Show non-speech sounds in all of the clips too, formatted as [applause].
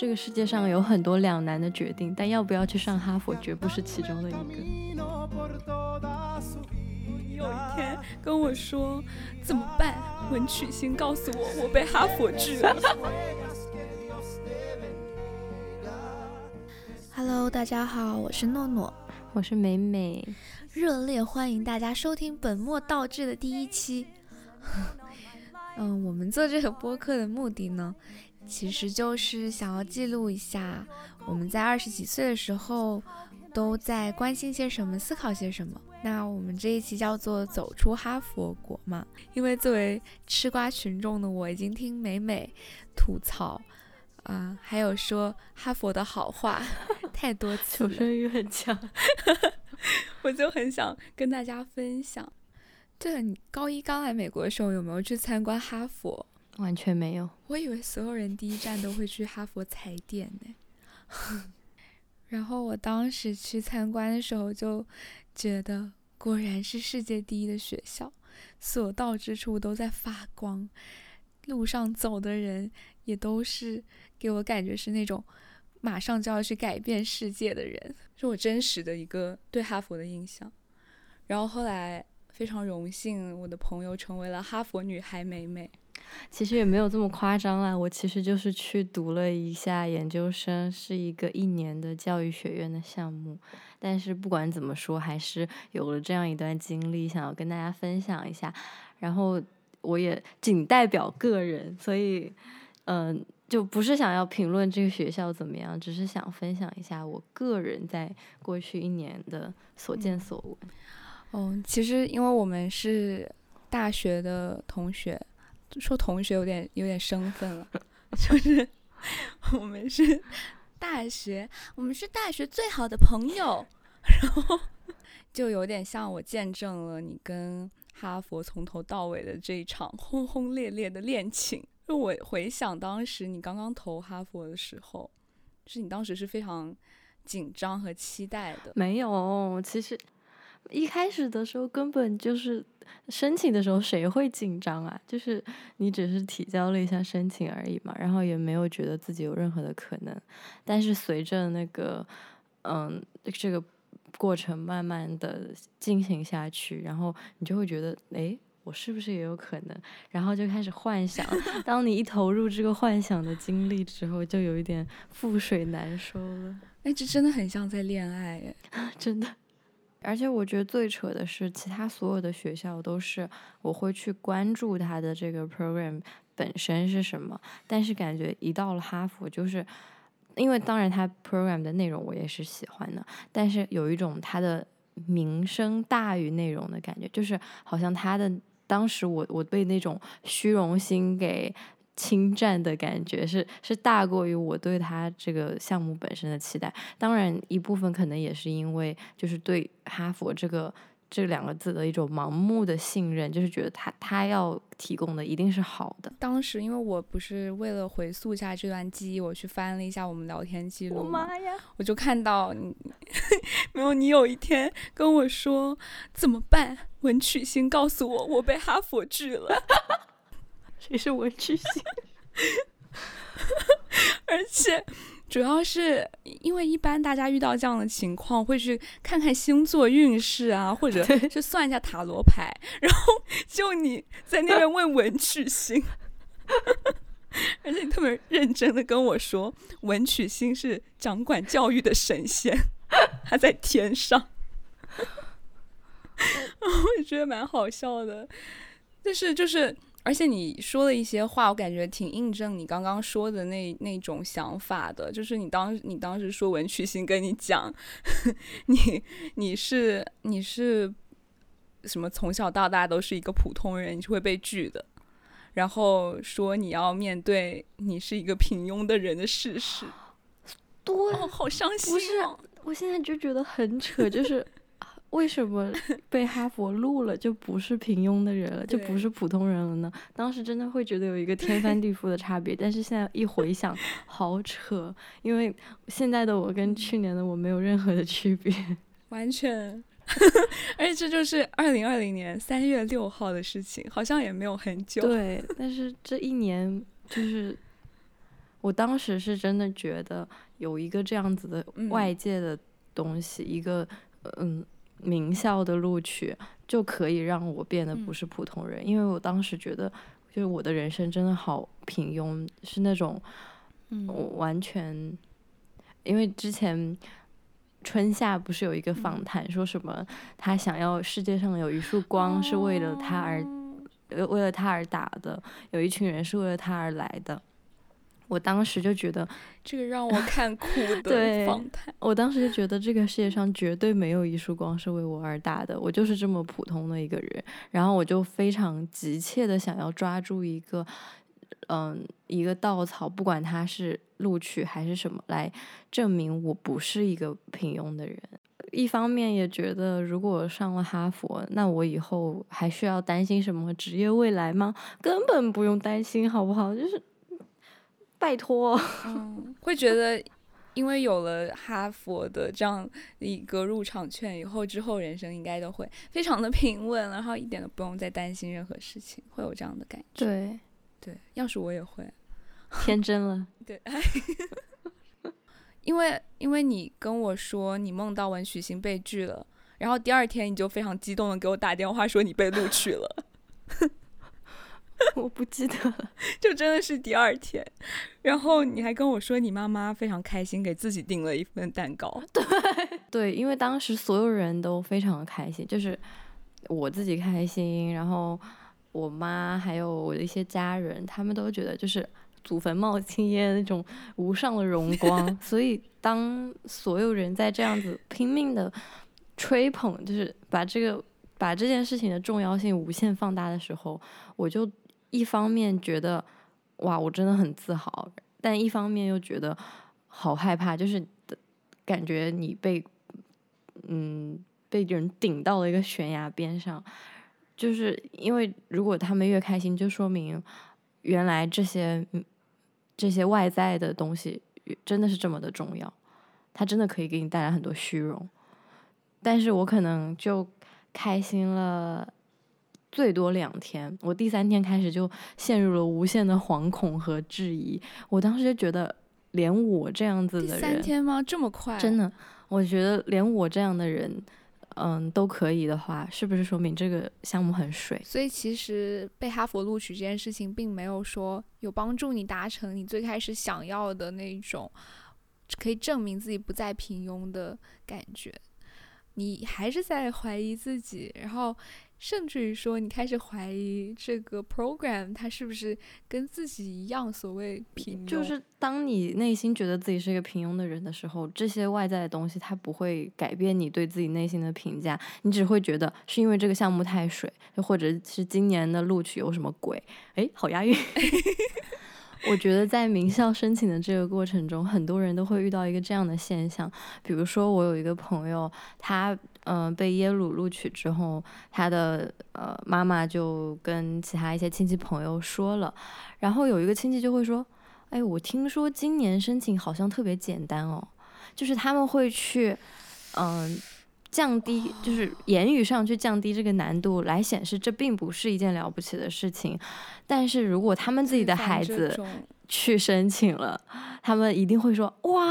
这个世界上有很多两难的决定，但要不要去上哈佛绝不是其中的一个。有一天跟我说怎么办？文曲星告诉我我被哈佛拒了。[laughs] Hello，大家好，我是诺诺，我是美美，热烈欢迎大家收听本末倒置的第一期。[laughs] 嗯，我们做这个播客的目的呢？其实就是想要记录一下我们在二十几岁的时候都在关心些什么，思考些什么。那我们这一期叫做“走出哈佛国”嘛，因为作为吃瓜群众的我，已经听美美吐槽啊，还有说哈佛的好话 [laughs] 太多次，求生欲很强，[laughs] 我就很想跟大家分享。对了，你高一刚来美国的时候有没有去参观哈佛？完全没有，我以为所有人第一站都会去哈佛踩点呢。[laughs] 然后我当时去参观的时候就觉得，果然是世界第一的学校，所到之处都在发光，路上走的人也都是给我感觉是那种马上就要去改变世界的人，是我真实的一个对哈佛的印象。然后后来非常荣幸，我的朋友成为了哈佛女孩美美。其实也没有这么夸张啦，我其实就是去读了一下研究生，是一个一年的教育学院的项目。但是不管怎么说，还是有了这样一段经历，想要跟大家分享一下。然后我也仅代表个人，所以嗯，就不是想要评论这个学校怎么样，只是想分享一下我个人在过去一年的所见所闻。哦，其实因为我们是大学的同学。说同学有点有点生分了，[laughs] 就是我们是大学，我们是大学最好的朋友，[laughs] 然后就有点像我见证了你跟哈佛从头到尾的这一场轰轰烈烈的恋情。就我回想当时你刚刚投哈佛的时候，是你当时是非常紧张和期待的。没有，其实一开始的时候根本就是。申请的时候谁会紧张啊？就是你只是提交了一下申请而已嘛，然后也没有觉得自己有任何的可能。但是随着那个，嗯，这个过程慢慢的进行下去，然后你就会觉得，哎，我是不是也有可能？然后就开始幻想。当你一投入这个幻想的经历之后，就有一点覆水难收了。哎，这真的很像在恋爱，[laughs] 真的。而且我觉得最扯的是，其他所有的学校都是我会去关注它的这个 program 本身是什么，但是感觉一到了哈佛，就是因为当然它 program 的内容我也是喜欢的，但是有一种它的名声大于内容的感觉，就是好像它的当时我我被那种虚荣心给。侵占的感觉是是大过于我对他这个项目本身的期待，当然一部分可能也是因为就是对哈佛这个这两个字的一种盲目的信任，就是觉得他他要提供的一定是好的。当时因为我不是为了回溯一下这段记忆，我去翻了一下我们聊天记录，妈呀，我就看到你 [laughs] 没有你有一天跟我说怎么办？文曲星告诉我我被哈佛拒了。谁是文曲星？[laughs] 而且主要是因为一般大家遇到这样的情况，会去看看星座运势啊，或者是算一下塔罗牌。然后就你在那边问文曲星，[laughs] 而且你特别认真的跟我说，文曲星是掌管教育的神仙，他在天上。[laughs] 我也觉得蛮好笑的，但是就是。而且你说的一些话，我感觉挺印证你刚刚说的那那种想法的。就是你当你当时说文曲星跟你讲，[laughs] 你你是你是什么从小到大都是一个普通人，你是会被拒的。然后说你要面对你是一个平庸的人的事实。多好伤心。不是，我现在就觉得很扯，就是。为什么 [laughs] 被哈佛录了就不是平庸的人了，就不是普通人了呢？当时真的会觉得有一个天翻地覆的差别，但是现在一回想，好扯，因为现在的我跟去年的我没有任何的区别，[laughs] 完全。[laughs] 而且这就是二零二零年三月六号的事情，好像也没有很久。对，但是这一年就是我当时是真的觉得有一个这样子的外界的东西，一个嗯名校的录取就可以让我变得不是普通人，因为我当时觉得就是我的人生真的好平庸，是那种我完全因为之前春夏不是有一个访谈说什么他想要世界上有一束光是为了他而为了他而打的，有一群人是为了他而来的。我当时就觉得 [laughs] 这个让我看哭 [laughs] 的访谈。我当时就觉得这个世界上绝对没有一束光是为我而打的，我就是这么普通的一个人。然后我就非常急切的想要抓住一个，嗯，一个稻草，不管他是录取还是什么，来证明我不是一个平庸的人。一方面也觉得，如果上了哈佛，那我以后还需要担心什么职业未来吗？根本不用担心，好不好？就是。拜托，嗯，会觉得，因为有了哈佛的这样一个入场券以后，之后人生应该都会非常的平稳，然后一点都不用再担心任何事情，会有这样的感觉。对，对，要是我也会，[laughs] 天真了。对，[laughs] 因为因为你跟我说你梦到文曲星被拒了，然后第二天你就非常激动的给我打电话说你被录取了。[laughs] [laughs] 我不记得了，[laughs] 就真的是第二天，然后你还跟我说你妈妈非常开心，给自己订了一份蛋糕。[laughs] 对对，因为当时所有人都非常的开心，就是我自己开心，然后我妈还有我的一些家人，他们都觉得就是祖坟冒青烟那种无上的荣光。所以当所有人在这样子拼命的吹捧，就是把这个把这件事情的重要性无限放大的时候，我就。一方面觉得哇，我真的很自豪，但一方面又觉得好害怕，就是感觉你被嗯被人顶到了一个悬崖边上，就是因为如果他们越开心，就说明原来这些这些外在的东西真的是这么的重要，它真的可以给你带来很多虚荣，但是我可能就开心了。最多两天，我第三天开始就陷入了无限的惶恐和质疑。我当时就觉得，连我这样子的人，三天吗？这么快？真的，我觉得连我这样的人，嗯，都可以的话，是不是说明这个项目很水？所以其实被哈佛录取这件事情，并没有说有帮助你达成你最开始想要的那种，可以证明自己不再平庸的感觉。你还是在怀疑自己，然后。甚至于说，你开始怀疑这个 program 它是不是跟自己一样所谓平庸？就是当你内心觉得自己是一个平庸的人的时候，这些外在的东西它不会改变你对自己内心的评价，你只会觉得是因为这个项目太水，又或者是今年的录取有什么鬼？哎，好押韵。[laughs] 我觉得在名校申请的这个过程中，很多人都会遇到一个这样的现象，比如说我有一个朋友，他嗯被耶鲁录取之后，他的呃妈妈就跟其他一些亲戚朋友说了，然后有一个亲戚就会说，哎，我听说今年申请好像特别简单哦，就是他们会去嗯。降低就是言语上去降低这个难度，来显示这并不是一件了不起的事情。但是如果他们自己的孩子去申请了，他们一定会说：“哇，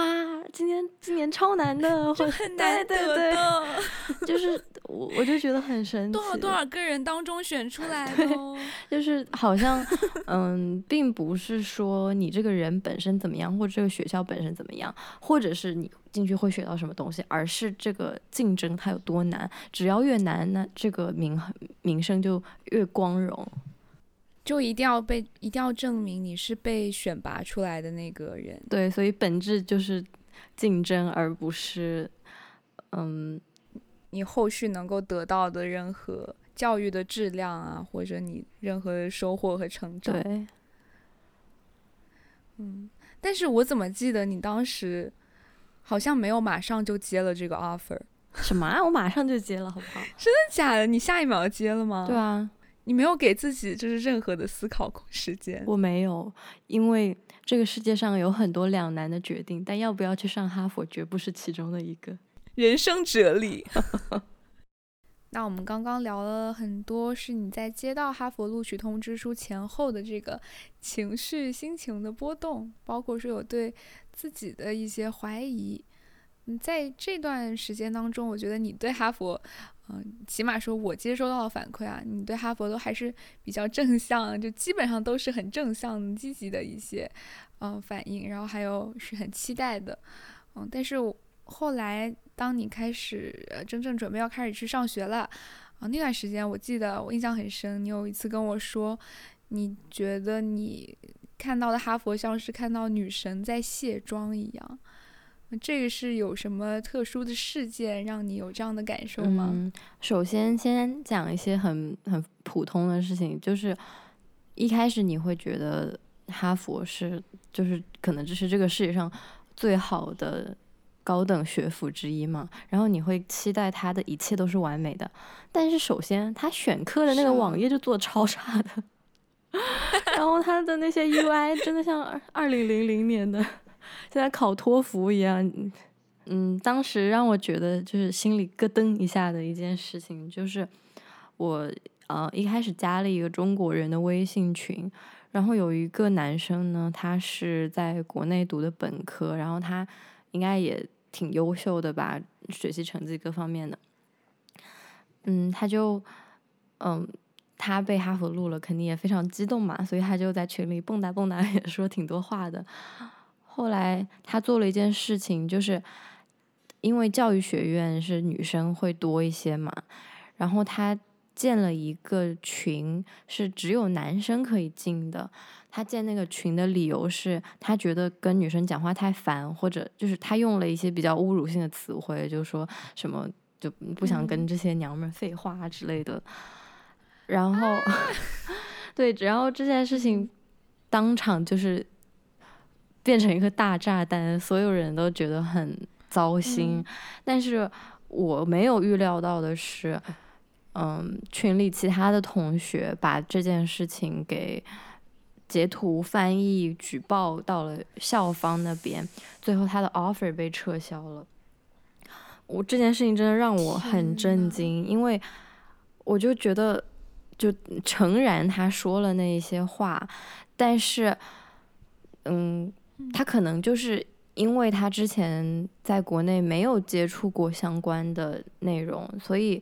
今年今年超难的，[laughs] 很难得的。[laughs] ”就是我我就觉得很神奇，多少多少个人当中选出来的，[laughs] 就是好像嗯，并不是说你这个人本身怎么样，或者这个学校本身怎么样，或者是你。进去会学到什么东西，而是这个竞争它有多难。只要越难，那这个名名声就越光荣，就一定要被一定要证明你是被选拔出来的那个人。对，所以本质就是竞争，而不是嗯，你后续能够得到的任何教育的质量啊，或者你任何的收获和成长。对，嗯，但是我怎么记得你当时？好像没有马上就接了这个 offer，什么啊？我马上就接了，好不好？真的假的？你下一秒就接了吗？对啊，你没有给自己就是任何的思考时间。我没有，因为这个世界上有很多两难的决定，但要不要去上哈佛绝不是其中的一个。人生哲理。[laughs] 那我们刚刚聊了很多，是你在接到哈佛录取通知书前后的这个情绪、心情的波动，包括说有对自己的一些怀疑。嗯，在这段时间当中，我觉得你对哈佛，嗯，起码说我接收到的反馈啊，你对哈佛都还是比较正向，就基本上都是很正向、积极的一些，嗯，反应。然后还有是很期待的，嗯，但是后来。当你开始真正准备要开始去上学了，啊，那段时间我记得我印象很深。你有一次跟我说，你觉得你看到的哈佛像是看到女神在卸妆一样。这个是有什么特殊的事件让你有这样的感受吗？嗯，首先先讲一些很很普通的事情，就是一开始你会觉得哈佛是就是可能这是这个世界上最好的。高等学府之一嘛，然后你会期待它的一切都是完美的，但是首先他选课的那个网页就做超差的，[laughs] 然后他的那些 UI 真的像二零零零年的，现在考托福一样。嗯，当时让我觉得就是心里咯噔一下的一件事情，就是我呃一开始加了一个中国人的微信群，然后有一个男生呢，他是在国内读的本科，然后他应该也。挺优秀的吧，学习成绩各方面的。嗯，他就，嗯，他被哈佛录了，肯定也非常激动嘛，所以他就在群里蹦跶蹦跶，也 [laughs] 说挺多话的。后来他做了一件事情，就是因为教育学院是女生会多一些嘛，然后他建了一个群，是只有男生可以进的。他建那个群的理由是他觉得跟女生讲话太烦，或者就是他用了一些比较侮辱性的词汇，就说什么就不想跟这些娘们废话之类的。然后，[laughs] 对，然后这件事情当场就是变成一个大炸弹，所有人都觉得很糟心。但是我没有预料到的是，嗯，群里其他的同学把这件事情给。截图、翻译、举报到了校方那边，最后他的 offer 被撤销了。我这件事情真的让我很震惊，因为我就觉得，就诚然他说了那一些话，但是，嗯，他可能就是因为他之前在国内没有接触过相关的内容，所以。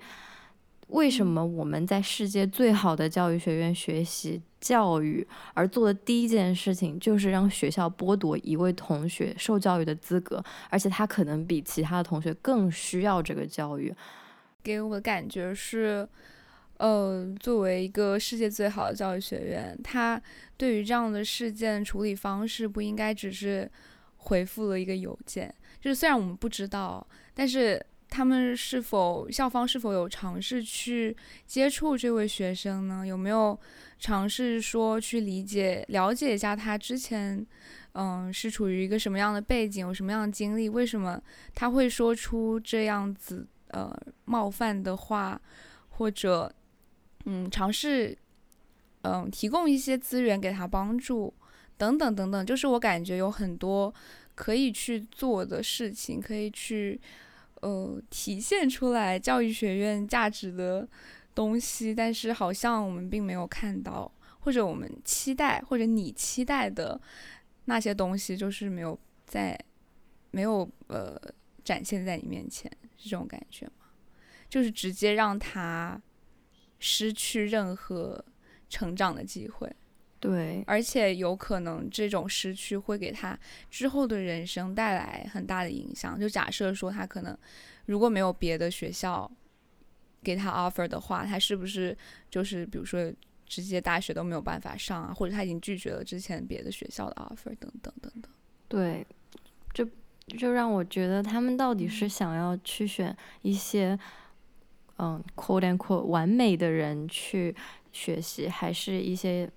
为什么我们在世界最好的教育学院学习教育，而做的第一件事情就是让学校剥夺一位同学受教育的资格，而且他可能比其他的同学更需要这个教育。给我的感觉是，呃，作为一个世界最好的教育学院，他对于这样的事件处理方式不应该只是回复了一个邮件。就是虽然我们不知道，但是。他们是否校方是否有尝试去接触这位学生呢？有没有尝试说去理解、了解一下他之前，嗯，是处于一个什么样的背景，有什么样的经历？为什么他会说出这样子呃冒犯的话？或者，嗯，尝试嗯提供一些资源给他帮助，等等等等。就是我感觉有很多可以去做的事情，可以去。呃，体现出来教育学院价值的东西，但是好像我们并没有看到，或者我们期待，或者你期待的那些东西，就是没有在，没有呃展现在你面前，是这种感觉吗？就是直接让他失去任何成长的机会。对，而且有可能这种失去会给他之后的人生带来很大的影响。就假设说他可能如果没有别的学校给他 offer 的话，他是不是就是比如说直接大学都没有办法上啊？或者他已经拒绝了之前别的学校的 offer 等等等等。对，就就让我觉得他们到底是想要去选一些嗯 quote and quote 完美的人去学习，还是一些？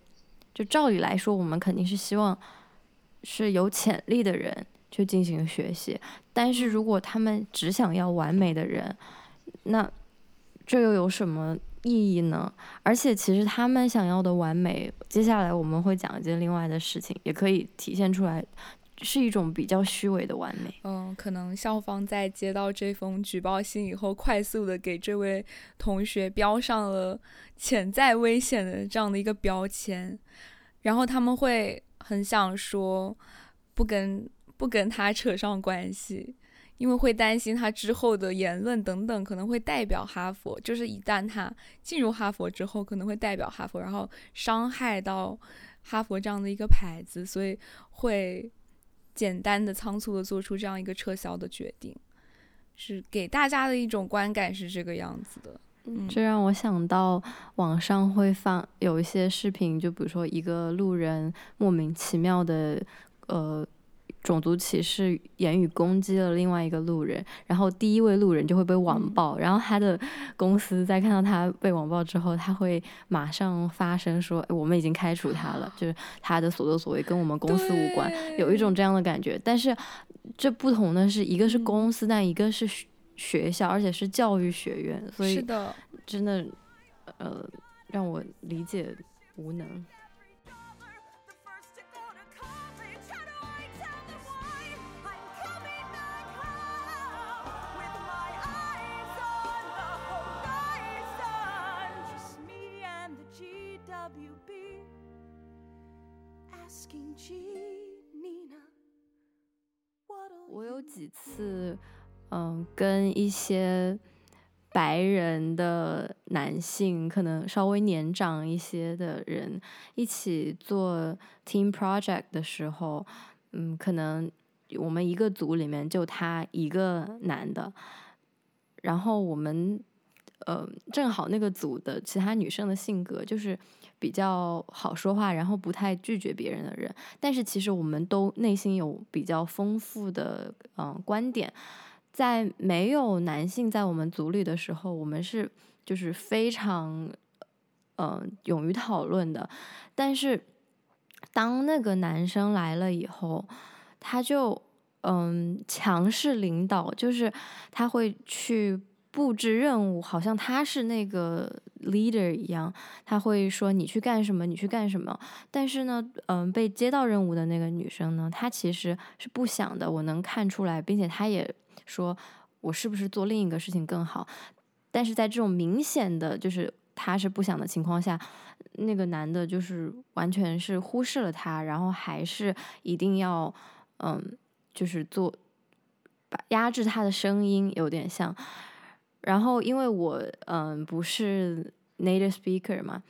就照理来说，我们肯定是希望是有潜力的人去进行学习。但是如果他们只想要完美的人，那这又有什么意义呢？而且，其实他们想要的完美，接下来我们会讲一件另外的事情，也可以体现出来是一种比较虚伪的完美。嗯，可能校方在接到这封举报信以后，快速的给这位同学标上了潜在危险的这样的一个标签，然后他们会很想说不跟不跟他扯上关系，因为会担心他之后的言论等等可能会代表哈佛，就是一旦他进入哈佛之后，可能会代表哈佛，然后伤害到哈佛这样的一个牌子，所以会。简单的、仓促的做出这样一个撤销的决定，是给大家的一种观感是这个样子的。嗯，这让我想到网上会放有一些视频，就比如说一个路人莫名其妙的，呃。种族歧视言语攻击了另外一个路人，然后第一位路人就会被网暴，然后他的公司在看到他被网暴之后，他会马上发声说：“我们已经开除他了，就是他的所作所为跟我们公司无关。”有一种这样的感觉。但是这不同的是，一个是公司，但一个是学校，而且是教育学院，所以真的，呃，让我理解无能。我有几次，嗯，跟一些白人的男性，可能稍微年长一些的人一起做 team project 的时候，嗯，可能我们一个组里面就他一个男的，然后我们，呃，正好那个组的其他女生的性格就是。比较好说话，然后不太拒绝别人的人，但是其实我们都内心有比较丰富的嗯观点，在没有男性在我们组里的时候，我们是就是非常嗯勇于讨论的，但是当那个男生来了以后，他就嗯强势领导，就是他会去。布置任务，好像他是那个 leader 一样，他会说你去干什么，你去干什么。但是呢，嗯，被接到任务的那个女生呢，她其实是不想的，我能看出来，并且她也说，我是不是做另一个事情更好？但是在这种明显的就是他是不想的情况下，那个男的就是完全是忽视了他，然后还是一定要，嗯，就是做，把压制他的声音，有点像。然后，因为我嗯不是 native speaker 嘛，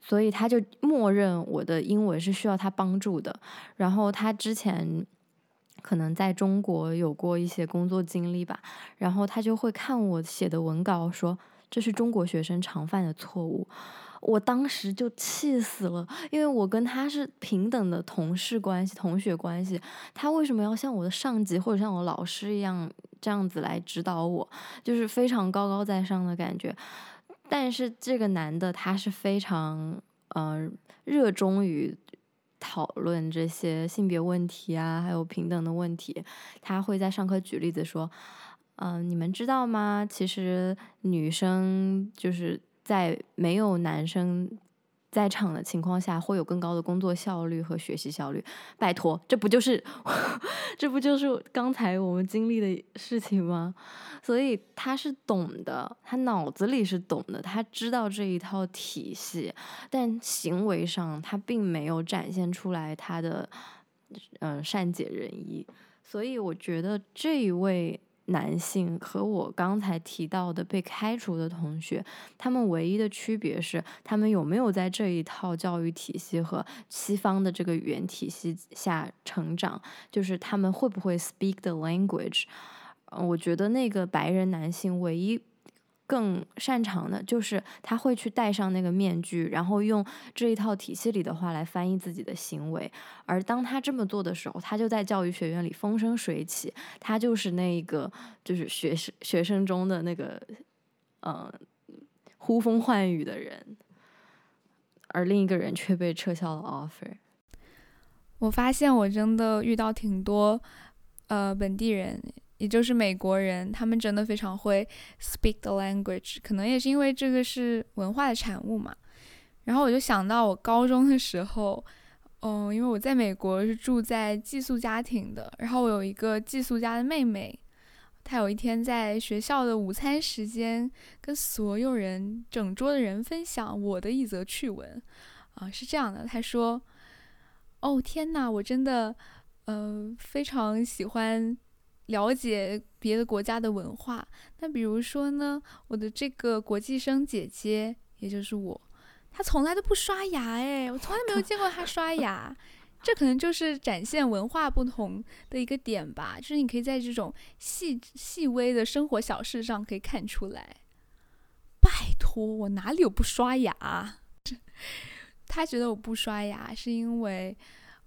所以他就默认我的英文是需要他帮助的。然后他之前可能在中国有过一些工作经历吧，然后他就会看我写的文稿，说这是中国学生常犯的错误。我当时就气死了，因为我跟他是平等的同事关系、同学关系，他为什么要像我的上级或者像我老师一样这样子来指导我？就是非常高高在上的感觉。但是这个男的他是非常呃热衷于讨论这些性别问题啊，还有平等的问题。他会在上课举例子说：“嗯，你们知道吗？其实女生就是。”在没有男生在场的情况下，会有更高的工作效率和学习效率。拜托，这不就是 [laughs] 这不就是刚才我们经历的事情吗？所以他是懂的，他脑子里是懂的，他知道这一套体系，但行为上他并没有展现出来他的嗯善解人意。所以我觉得这一位。男性和我刚才提到的被开除的同学，他们唯一的区别是，他们有没有在这一套教育体系和西方的这个语言体系下成长，就是他们会不会 speak the language。我觉得那个白人男性唯一。更擅长的就是他会去戴上那个面具，然后用这一套体系里的话来翻译自己的行为。而当他这么做的时候，他就在教育学院里风生水起，他就是那个就是学生学生中的那个嗯呼风唤雨的人，而另一个人却被撤销了 offer。我发现我真的遇到挺多呃本地人。也就是美国人，他们真的非常会 speak the language，可能也是因为这个是文化的产物嘛。然后我就想到我高中的时候，嗯，因为我在美国是住在寄宿家庭的，然后我有一个寄宿家的妹妹，她有一天在学校的午餐时间跟所有人整桌的人分享我的一则趣闻，啊，是这样的，她说：“哦天呐，我真的，呃，非常喜欢了解别的国家的文化。那比如说呢，我的这个国际生姐姐，也就是我。”她从来都不刷牙，哎，我从来没有见过她刷牙，这可能就是展现文化不同的一个点吧。就是你可以在这种细细微的生活小事上可以看出来。拜托，我哪里有不刷牙？[laughs] 他觉得我不刷牙是因为，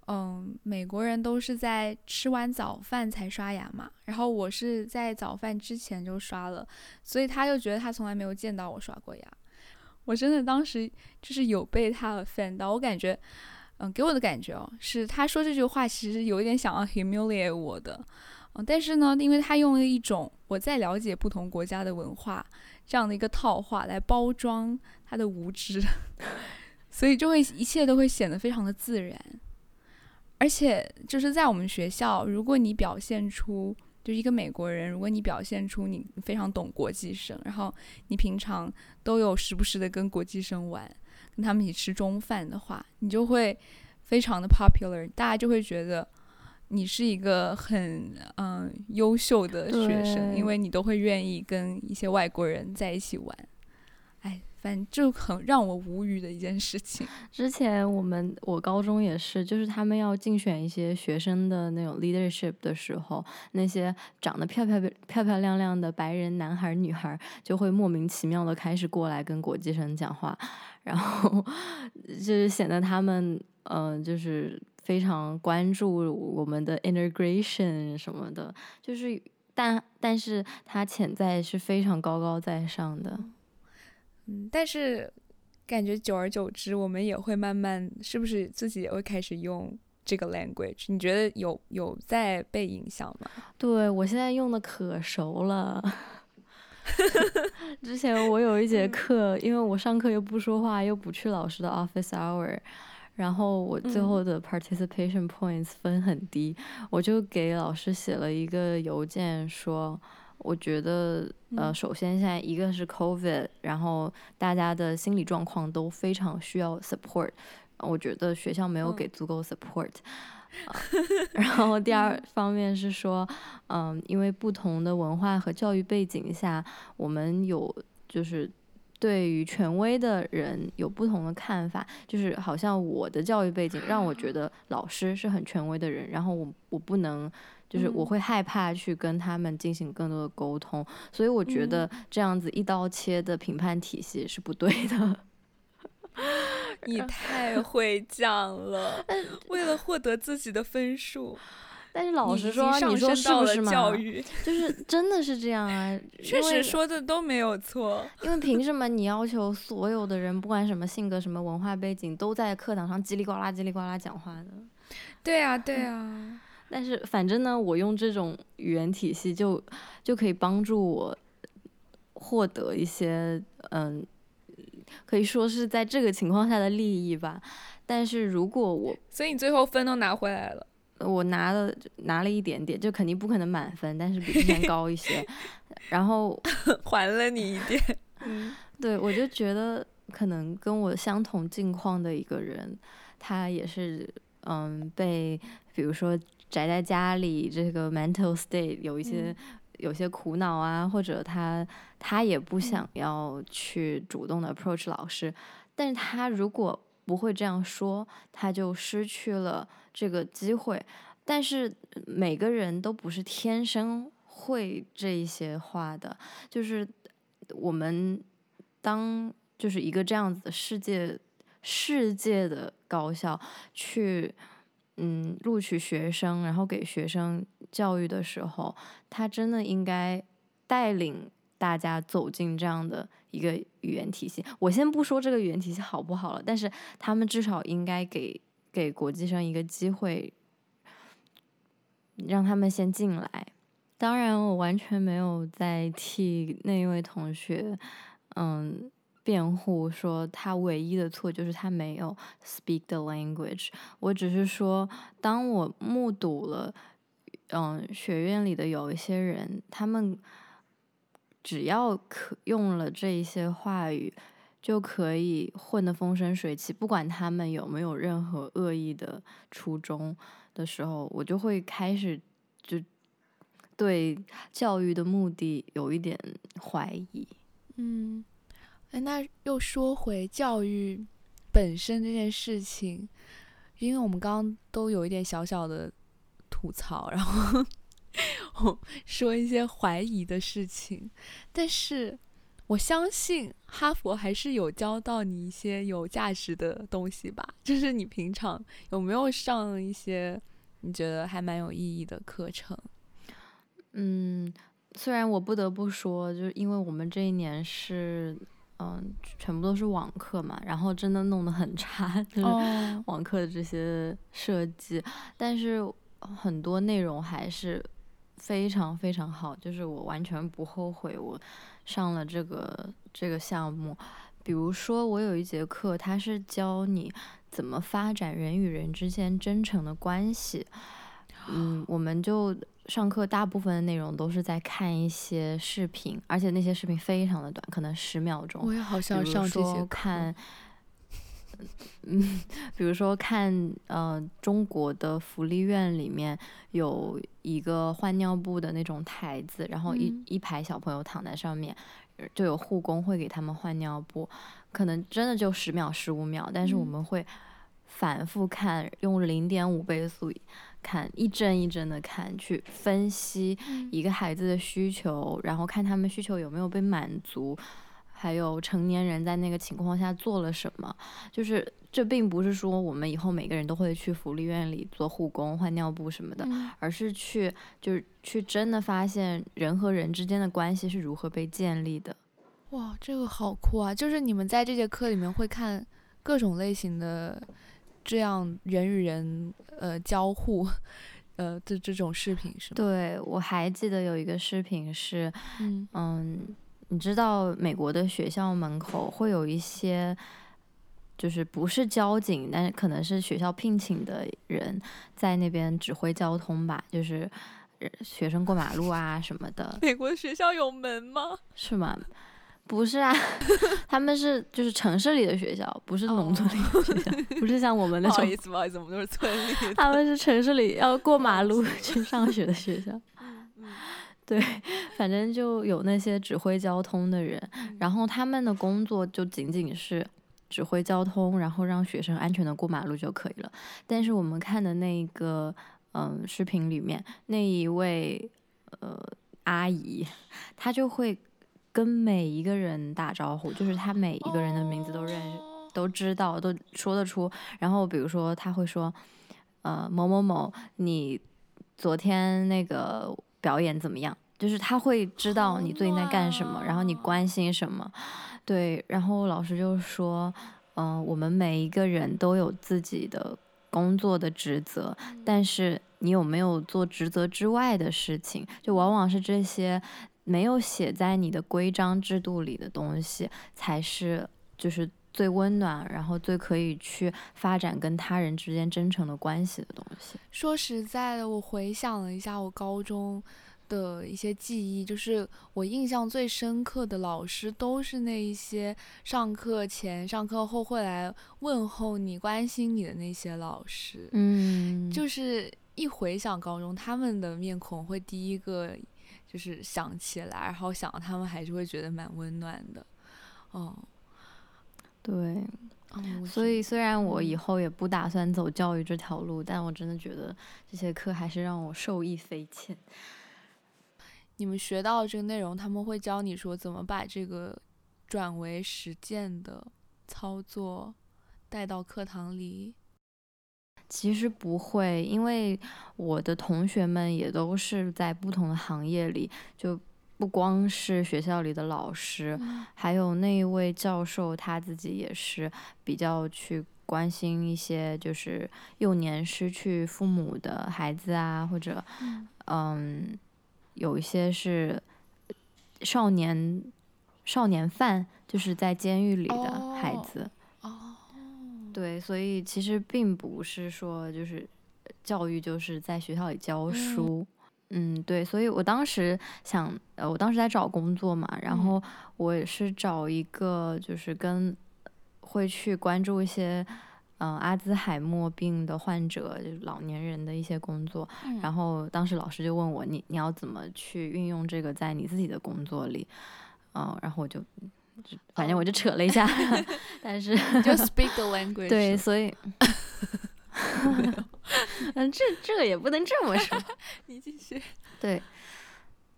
嗯，美国人都是在吃完早饭才刷牙嘛，然后我是在早饭之前就刷了，所以他就觉得他从来没有见到我刷过牙。我真的当时就是有被他 offend 到，我感觉，嗯，给我的感觉哦，是他说这句话其实有一点想要 humiliate 我的，嗯，但是呢，因为他用了一种我在了解不同国家的文化这样的一个套话来包装他的无知，[laughs] 所以就会一切都会显得非常的自然，而且就是在我们学校，如果你表现出。就是一个美国人，如果你表现出你非常懂国际生，然后你平常都有时不时的跟国际生玩，跟他们一起吃中饭的话，你就会非常的 popular，大家就会觉得你是一个很嗯优秀的学生，因为你都会愿意跟一些外国人在一起玩。就很让我无语的一件事情。[laughs] 之前我们我高中也是，就是他们要竞选一些学生的那种 leadership 的时候，那些长得漂漂漂漂亮亮的白人男孩女孩就会莫名其妙的开始过来跟国际生讲话，[laughs] 然后就是显得他们嗯就是非常关注我们的 integration 什么的，就是但但是他潜在是非常高高在上的。但是感觉久而久之，我们也会慢慢，是不是自己也会开始用这个 language？你觉得有有在被影响吗？对我现在用的可熟了。[laughs] 之前我有一节课，因为我上课又不说话，又不去老师的 office hour，然后我最后的 participation points 分很低，我就给老师写了一个邮件说。我觉得，呃，首先现在一个是 COVID，然后大家的心理状况都非常需要 support，我觉得学校没有给足够 support。[laughs] 然后第二方面是说，嗯，因为不同的文化和教育背景下，我们有就是对于权威的人有不同的看法，就是好像我的教育背景让我觉得老师是很权威的人，然后我我不能。就是我会害怕去跟他们进行更多的沟通，所以我觉得这样子一刀切的评判体系是不对的。你太会讲了，为了获得自己的分数。但是老实说，你说是不是嘛？就是真的是这样啊，确实说的都没有错。因为凭什么你要求所有的人，不管什么性格、什么文化背景，都在课堂上叽里呱啦、叽里呱啦讲话呢？对啊，对啊。但是反正呢，我用这种语言体系就就可以帮助我获得一些嗯，可以说是在这个情况下的利益吧。但是如果我，所以你最后分都拿回来了，我拿了拿了一点点，就肯定不可能满分，但是比之前高一些。[laughs] 然后 [laughs] 还了你一点，嗯，对，我就觉得可能跟我相同境况的一个人，他也是嗯被比如说。宅在家里，这个 mental state 有一些有些苦恼啊，或者他他也不想要去主动的 approach 老师，但是他如果不会这样说，他就失去了这个机会。但是每个人都不是天生会这一些话的，就是我们当就是一个这样子的世界世界的高校去。嗯，录取学生，然后给学生教育的时候，他真的应该带领大家走进这样的一个语言体系。我先不说这个语言体系好不好了，但是他们至少应该给给国际生一个机会，让他们先进来。当然，我完全没有在替那一位同学，嗯。辩护说他唯一的错就是他没有 speak the language。我只是说，当我目睹了，嗯，学院里的有一些人，他们只要可用了这一些话语，就可以混得风生水起，不管他们有没有任何恶意的初衷的时候，我就会开始就对教育的目的有一点怀疑。嗯，那又说回教育本身这件事情，因为我们刚刚都有一点小小的吐槽，然后 [laughs] 说一些怀疑的事情，但是我相信哈佛还是有教到你一些有价值的东西吧？就是你平常有没有上一些你觉得还蛮有意义的课程？嗯。虽然我不得不说，就是因为我们这一年是，嗯，全部都是网课嘛，然后真的弄得很差，[laughs] 就是网课的这些设计，但是很多内容还是非常非常好，就是我完全不后悔我上了这个这个项目。比如说，我有一节课，它是教你怎么发展人与人之间真诚的关系，嗯，我们就。上课大部分的内容都是在看一些视频，而且那些视频非常的短，可能十秒钟。我也好想上这些看，嗯，[laughs] 比如说看，呃，中国的福利院里面有一个换尿布的那种台子，然后一一排小朋友躺在上面，就有护工会给他们换尿布，可能真的就十秒、十五秒，但是我们会反复看，用零点五倍速。看一帧一帧的看，去分析一个孩子的需求，然后看他们需求有没有被满足，还有成年人在那个情况下做了什么。就是这并不是说我们以后每个人都会去福利院里做护工、换尿布什么的，而是去就是去真的发现人和人之间的关系是如何被建立的。哇，这个好酷啊！就是你们在这节课里面会看各种类型的。这样人与人呃交互，[laughs] 呃的这种视频是吗？对，我还记得有一个视频是，嗯，你知道美国的学校门口会有一些，就是不是交警，但是可能是学校聘请的人在那边指挥交通吧，就是学生过马路啊什么的。美国学校有门吗？是吗？不是啊，[laughs] 他们是就是城市里的学校，不是农村里的学校，不是像我们 [laughs] 那种。不好意思，不好意思，我们都是村里。他们是城市里要过马路 [laughs] 去上学的学校。对，反正就有那些指挥交通的人，然后他们的工作就仅仅是指挥交通，然后让学生安全的过马路就可以了。但是我们看的那个嗯视频里面那一位呃阿姨，她就会。跟每一个人打招呼，就是他每一个人的名字都认识，都知道，都说得出。然后比如说他会说，呃，某某某，你昨天那个表演怎么样？就是他会知道你最近在干什么，然后你关心什么。对，然后老师就说，嗯，我们每一个人都有自己的工作的职责，但是你有没有做职责之外的事情？就往往是这些。没有写在你的规章制度里的东西，才是就是最温暖，然后最可以去发展跟他人之间真诚的关系的东西。说实在的，我回想了一下我高中的一些记忆，就是我印象最深刻的老师都是那一些上课前、上课后会来问候你、关心你的那些老师。嗯，就是一回想高中，他们的面孔会第一个。就是想起来，然后想到他们还是会觉得蛮温暖的，哦，对，所以虽然我以后也不打算走教育这条路，但我真的觉得这些课还是让我受益匪浅。你们学到这个内容，他们会教你说怎么把这个转为实践的操作带到课堂里。其实不会，因为我的同学们也都是在不同的行业里，就不光是学校里的老师，还有那一位教授他自己也是比较去关心一些就是幼年失去父母的孩子啊，或者嗯，有一些是少年少年犯，就是在监狱里的孩哦子。哦，对，所以其实并不是说就是教育就是在学校里教嗯书。嗯对，所以我当时想，呃，我当时在找工作嘛，然嗯后我也是找一个就是跟会去关注一些，嗯、阿兹海默病的患者，就是老年人的一些工作。嗯然后当时老师就问我，你你要怎么去运用这个在你自己的工作里？嗯、然后我，就反正我就扯了一下，[laughs] 但是 [laughs] 就 speak the language。对，，所以，[laughs] 嗯，这这个也不能这么说。你继续。对，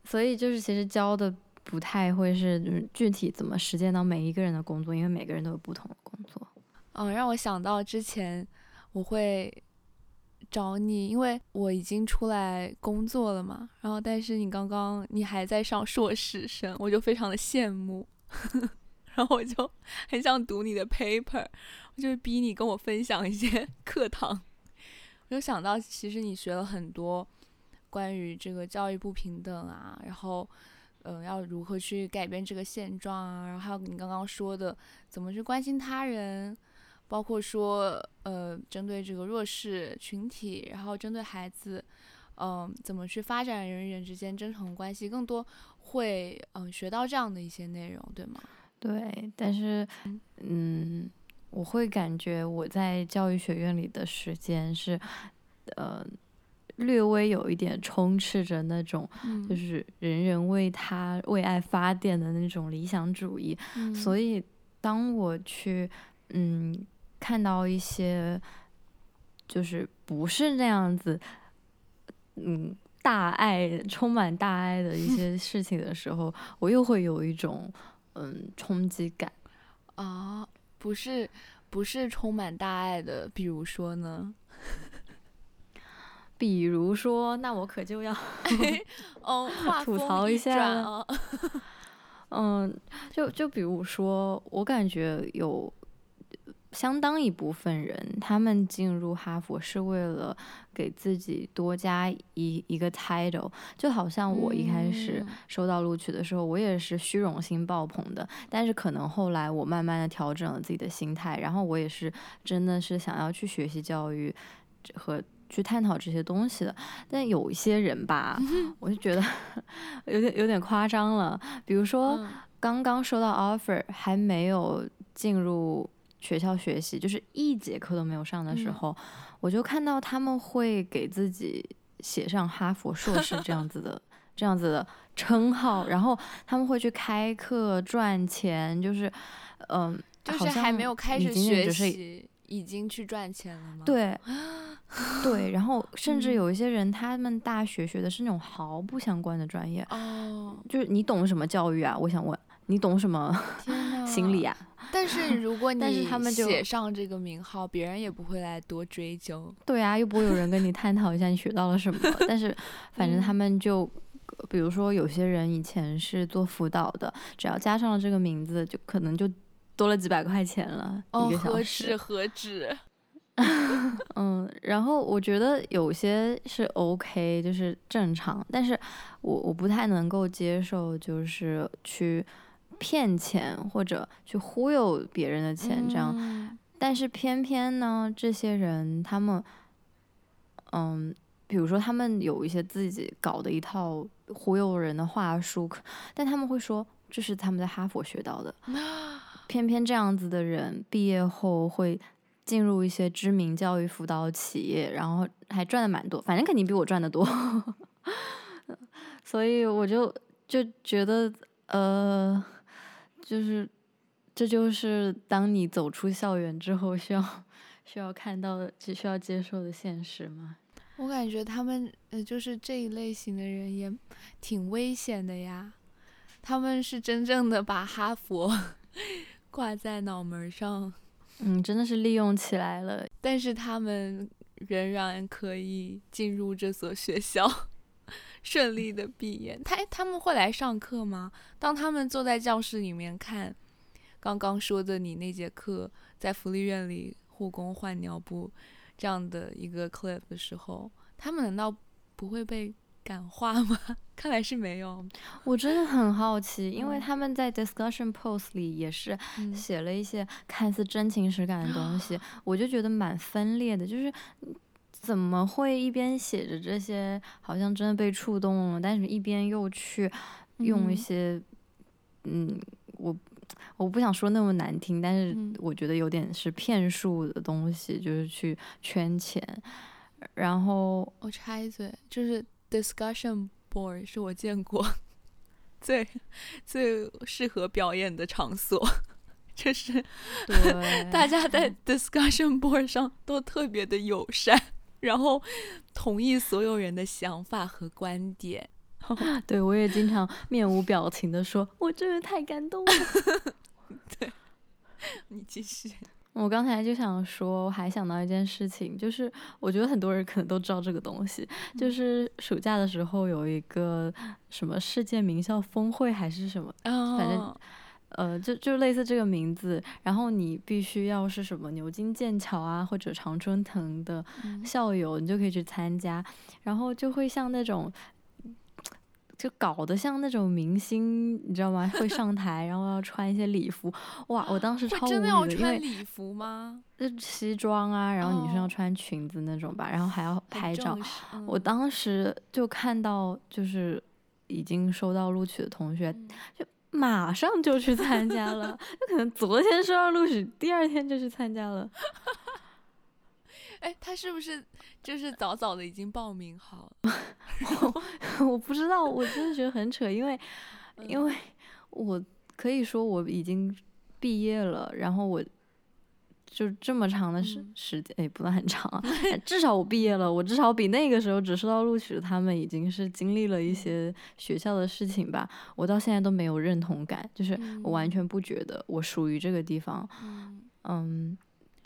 所以就是其实教的不太会是就是具体怎么实践到每一个人的工作，因为每个人都有不同的工作。嗯，让我想到之前我会找你，因为我已经出来工作了嘛，然后但是你刚刚你还在上硕士生，我就非常的羡慕，然后我就很想读你的 paper，我就逼你跟我分享一些课堂，我就想到其实你学了很多关于这个教育不平等啊，然后。嗯，要如何去改变这个现状啊？然后还有你刚刚说的，怎么去关心他人，包括说，呃，针对这个弱势群体，然后针对孩子，嗯、怎么去发展人与人之间真诚关系，更多会嗯、呃学到这样的一些内容，对吗？对，但是，嗯，我会感觉我在教育学院里的时间是，呃，略微有一点充斥着那种嗯。就是人人为他为爱发电的那种理想主义，嗯。所以当我去嗯看到一些就是不是那样子，嗯大爱充满大爱的一 [laughs] 些事情的时候，我又会有一种嗯冲击感。啊，不是不是充满大爱的，比如说呢？[laughs] 比如说，那我可就要嗯，[laughs] 话吐槽一下嗯，就就比如说，我感觉有相当一部分人，他们进入哈佛是为了给自己多加一一个 title，就好像我一开始嗯收到录取的时候，我也是虚荣心爆棚的，但是可能后来我慢慢的调整了自己的心态，然后我也是真的是想要去学习教育和。去探讨这些东西的，但有一些人吧，[laughs] 我就觉得 [laughs] 有点有点夸张了。比如说，嗯刚刚收到 offer，还没有进入学校学习，就是一节课都没有上的时嗯候，我就看到他们会给自己写上哈佛硕士这样子的这样子的称号，然后他们会去开课赚钱，就是嗯，就是还没有开始学习，已经去赚钱了吗？，对。[laughs] 对，然后 [laughs] 甚至嗯有一些人，他们大学学的是那种毫不相关的专业，哦，就是你懂什么教育啊？我想问，你懂什么，心理啊？但是如果你他们就写上这个名号，别人也不会来多追究。对啊，又不会有人跟你探讨一下你学到了什么。但是 [laughs] 反正他嗯们就，比如说有些人以前是做辅导的，只要加上了这个名字，就可能就多了几百块钱了、哦，一个小何止。何止？[laughs] 嗯，然后我觉得有些是 OK，就是正常，但是我我不太能够接受，就是去骗钱或者去忽悠别人的钱这样。嗯但是偏偏呢，这些人他们，嗯，比如说他们有一些自己搞的一套忽悠人的话术，但他们会说这是他们在哈佛学到的。[laughs] 偏偏这样子的人毕业后会进入一些知名教育辅导企业，然后还赚的蛮多，反正肯定比我赚的多。[laughs] 所以我就就觉得，呃，就是这就是当你走出校园之后需要需要看到的，只需要接受的现实吗？我感觉他们呃，就是这一类型的人也挺危险的呀。他们是真正的把哈佛 [laughs] 挂在脑门上，嗯，真的是利用起来了。但是他们仍然可以进入这所学校，顺利的毕业。他他们会来上课吗？当他们坐在教室里面看刚刚说的你那节课，在福利院里护工换尿布这样的一个 clip 的时候，他们难道不会被感化吗？[laughs] 看来是没有。我真的很好奇，因为他们在 discussion post 里也是写了一些看似真情实感的东西，我就觉得蛮分裂的，就是怎么会一边写着这些好像真的被触动了，但是一边又去用一些，嗯，我我不想说那么难听，但是我觉得有点是骗术的东西，就是去圈钱。然后我插一嘴，就是 discussion。board 是我见过 [laughs] 最最适合表演的场所，就是大家在 discussion board 上都特别的友善，然后同意所有人的想法和观点。[laughs] 对我也经常面无表情的说：“我真的太感动了。[laughs] ”对，[laughs] 你继续。我刚才就想说，我还想到一件事情，就是我觉得很多人可能都知道这个东西，就是暑假的时候有一个什么世界名校峰会还是什么，反正呃就就类似这个名字，然后你必须要是什么牛津、剑桥啊或者常春藤的校友，你就可以去参加，然后就会像那种。就搞得像那种明星，你知道吗？会上台，然后要穿一些礼服。哇，我当时超无语的，因为礼服吗？就西装啊，然后女生要穿裙子那种吧，然后还要拍照。我当时就看到，就是已经收到录取的同学，就马上就去参加了。他可能昨天收到录取，第二天就去参加了。[laughs] 哎，他是不是就是早早的已经报名好？我 [laughs] 我不知道，我真的觉得很扯，因为因为我可以说我已经毕业了，然后我就这么长的时时间，哎，不算很长啊，[laughs] 至少我毕业了，我至少比那个时候只收到录取的他们已经是经历了一些学校的事情吧。我到现在都没有认同感，就是我完全不觉得我属于这个地方，嗯。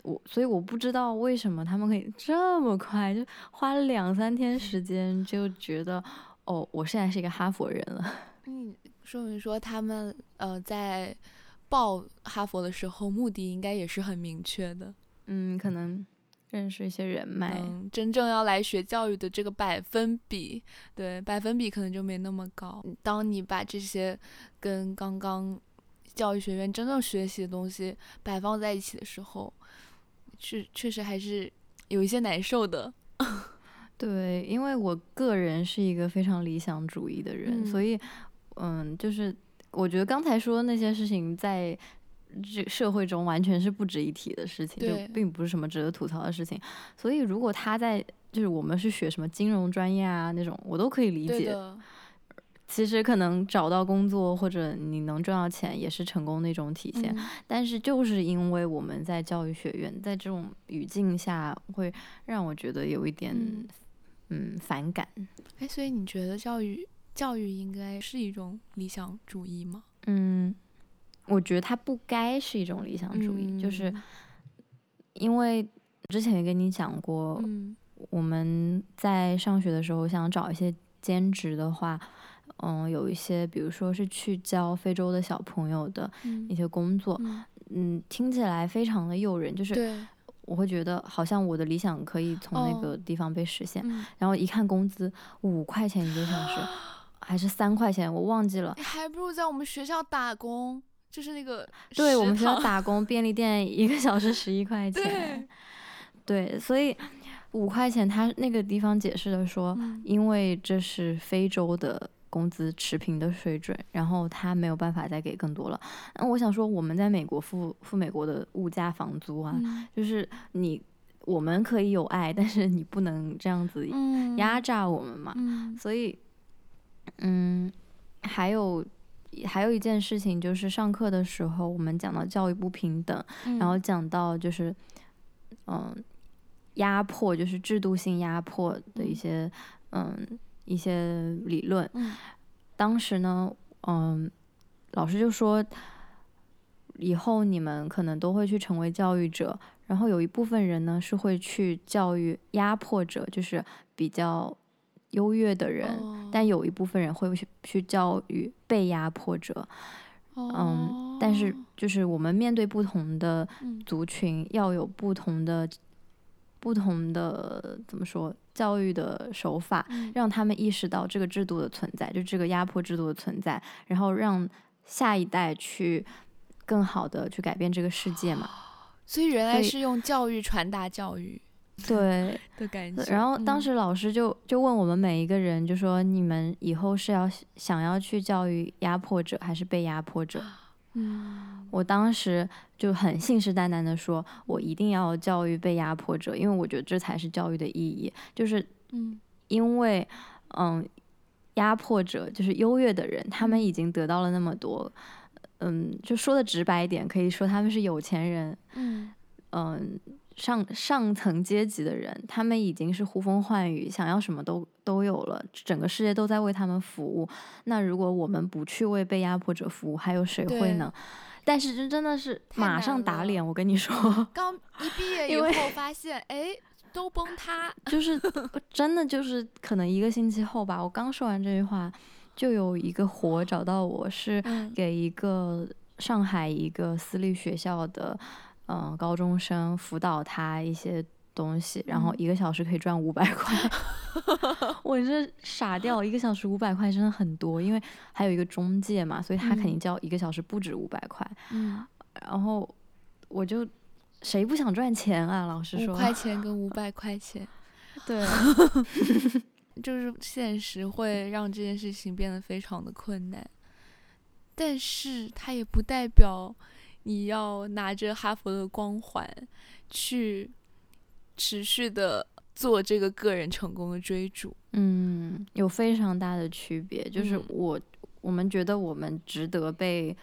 我所以我不知道为什么他们可以这么快就花了两三天时间就觉得哦，我现在是一个哈佛人了。[laughs] 嗯，说明说他们呃在报哈佛的时候目的应该也是很明确的。嗯，可能认识一些人脉。嗯，真正要来学教育的这个百分比，对百分比可能就没那么高。当你把这些跟刚刚教育学院真正学习的东西摆放在一起的时候。是，确实还是有一些难受的。[laughs] 对，因为我个人是一个非常理想主义的人，所以，嗯，就是我觉得刚才说的那些事情，在这社会中完全是不值一提的事情，就并不是什么值得吐槽的事情。所以，如果他在，就是我们是学什么金融专业啊那种，我都可以理解。其实可能找到工作或者你能赚到钱也是成功的一种体现，但是就是因为我们在教育学院，在这种语境下，会让我觉得有一点嗯反感。哎，所以你觉得教育教育应该是一种理想主义吗？嗯，我觉得它不该是一种理想主义，就是因为之前也跟你讲过，我们在上学的时候想找一些兼职的话。嗯，有一些，比如说是去教非洲的小朋友的一些工作，嗯，听起来非常的诱人，就是我会觉得好像我的理想可以从那个地方被实现。然后一看工资五块钱一个小时，[gasps] 还是三块钱，我忘记了。还不如在我们学校打工，就是那个对我们学校打工，便利店一个小时十一块钱。对，所以五块钱，他那个地方解释的说，因为这是非洲的。工资持平的水准，然后他没有办法再给更多了。那我想说，我们在美国付付美国的物价房租啊，就是你我们可以有爱，但是你不能这样子压榨我们嘛。所以，嗯，还有还有一件事情就是上课的时候，我们讲到教育不平等，然后讲到就是嗯压迫，就是制度性压迫的一些嗯。一些理论，当时呢，嗯，老师就说，以后你们可能都会去成为教育者，然后有一部分人呢是会去教育压迫者，就是比较优越的人，但有一部分人会去去教育被压迫者，嗯，但是就是我们面对不同的族群，要有不同的。不同的怎么说教育的手法，让他们意识到这个制度的存在，就这个压迫制度的存在，然后让下一代去更好的去改变这个世界嘛。所以原来是用教育传达教育，[laughs] 对的感觉。然后当时老师就就问我们每一个人，就说你们以后是要想要去教育压迫者，还是被压迫者？嗯，我当时就很信誓旦旦的说，我一定要教育被压迫者，因为我觉得这才是教育的意义，就是嗯，因为嗯，压迫者就是优越的人，他们已经得到了那么多。嗯，就说的直白一点，可以说他们是有钱人，嗯嗯，上上层阶级的人，他们已经是呼风唤雨，想要什么都都有了，整个世界都在为他们服务。那如果我们不去为被压迫者服务，还有谁会呢？但是这真的是马上打脸，我跟你说，[laughs] 刚一毕业以后发现，哎，都崩塌，就是真的就是可能一个星期后吧，我刚说完这句话。就有一个活找到我，是给一个上海一个私立学校的嗯高中生辅导他一些东西，然后一个小时可以赚五百块，[laughs] 我这傻掉，一个小时五百块真的很多，因为还有一个中介嘛，所以他肯定交一个小时不止五百块。嗯，然后我就谁不想赚钱啊？老实说，五块钱跟五百块钱，对。[laughs] 就是现实会让这件事情变得非常的困难，但是它也不代表你要拿着哈佛的光环去持续的做这个个人成功的追逐。嗯，有非常大的区别，就是我我们觉得我们值得被，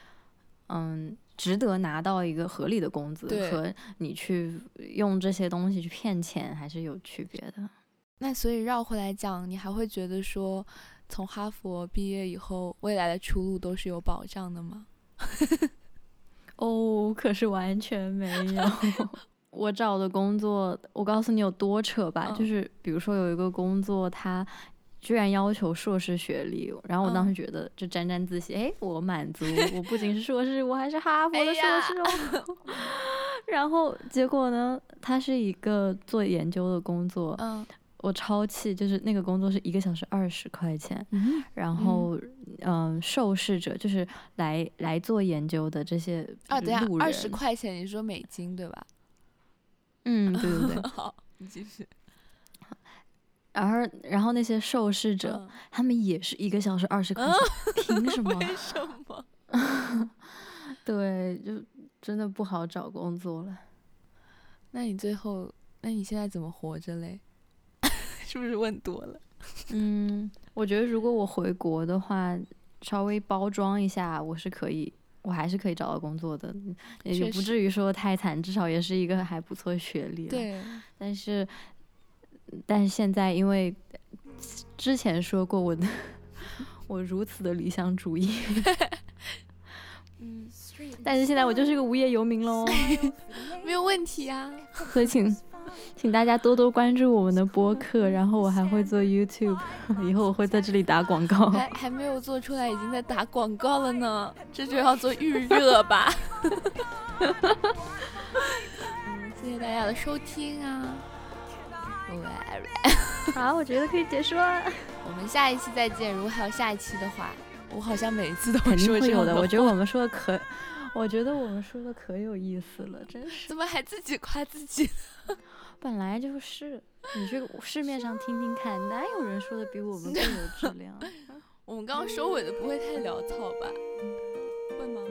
嗯，值得拿到一个合理的工资，和你去用这些东西去骗钱还是有区别的。那所以绕回来讲，你还会觉得说，从哈佛毕业以后，未来的出路都是有保障的吗？[laughs] 哦，可是完全没有。[laughs] 我找的工作，我告诉你有多扯吧，就是比如说有一个工作，他居然要求硕士学历，然后我当时觉得就沾沾自喜，哎，我满足，我不仅是硕士，我还是哈佛的硕士哦。[laughs] 然后结果呢，他是一个做研究的工作，嗯。我超气，就是那个工作是一个小时二十块钱，然后嗯，受试者就是来来做研究的这些啊，对啊，二十块钱，你说美金对吧？嗯，对对对。[laughs] 好，你继续。然后，然后那些受试者，他们也是一个小时二十块钱，凭什 [laughs] 么？为什么？[laughs] 对，就真的不好找工作了。那你最后，那你现在怎么活着嘞？是不是问多了？[laughs] 嗯，我觉得如果我回国的话，稍微包装一下，我是可以，我还是可以找到工作的，也就不至于说太惨，至少也是一个还不错学历。对。但是，但是现在因为之前说过我的，[laughs] 我如此的理想主义。[laughs] 嗯。但是现在我就是个无业游民喽。没有问题啊。所以请。[laughs] 请大家多多关注我们的播客，然后我还会做 YouTube，[laughs] 以后我会在这里打广告。还还没有做出来，已经在打广告了呢，这就要做预热吧。[laughs] 嗯，谢谢大家的收听啊。好，我觉得可以结束了。我们下一期再见。如果还有下一期的话，我好像每一次都会说这有的。我觉得我们说的可，我觉得我们说的可有意思了，真是。怎么还自己夸自己？本来就是你去市面上听听看哪有人说的比我们更有质量 [laughs] 我们刚刚收尾的不会太潦草吧？会吗？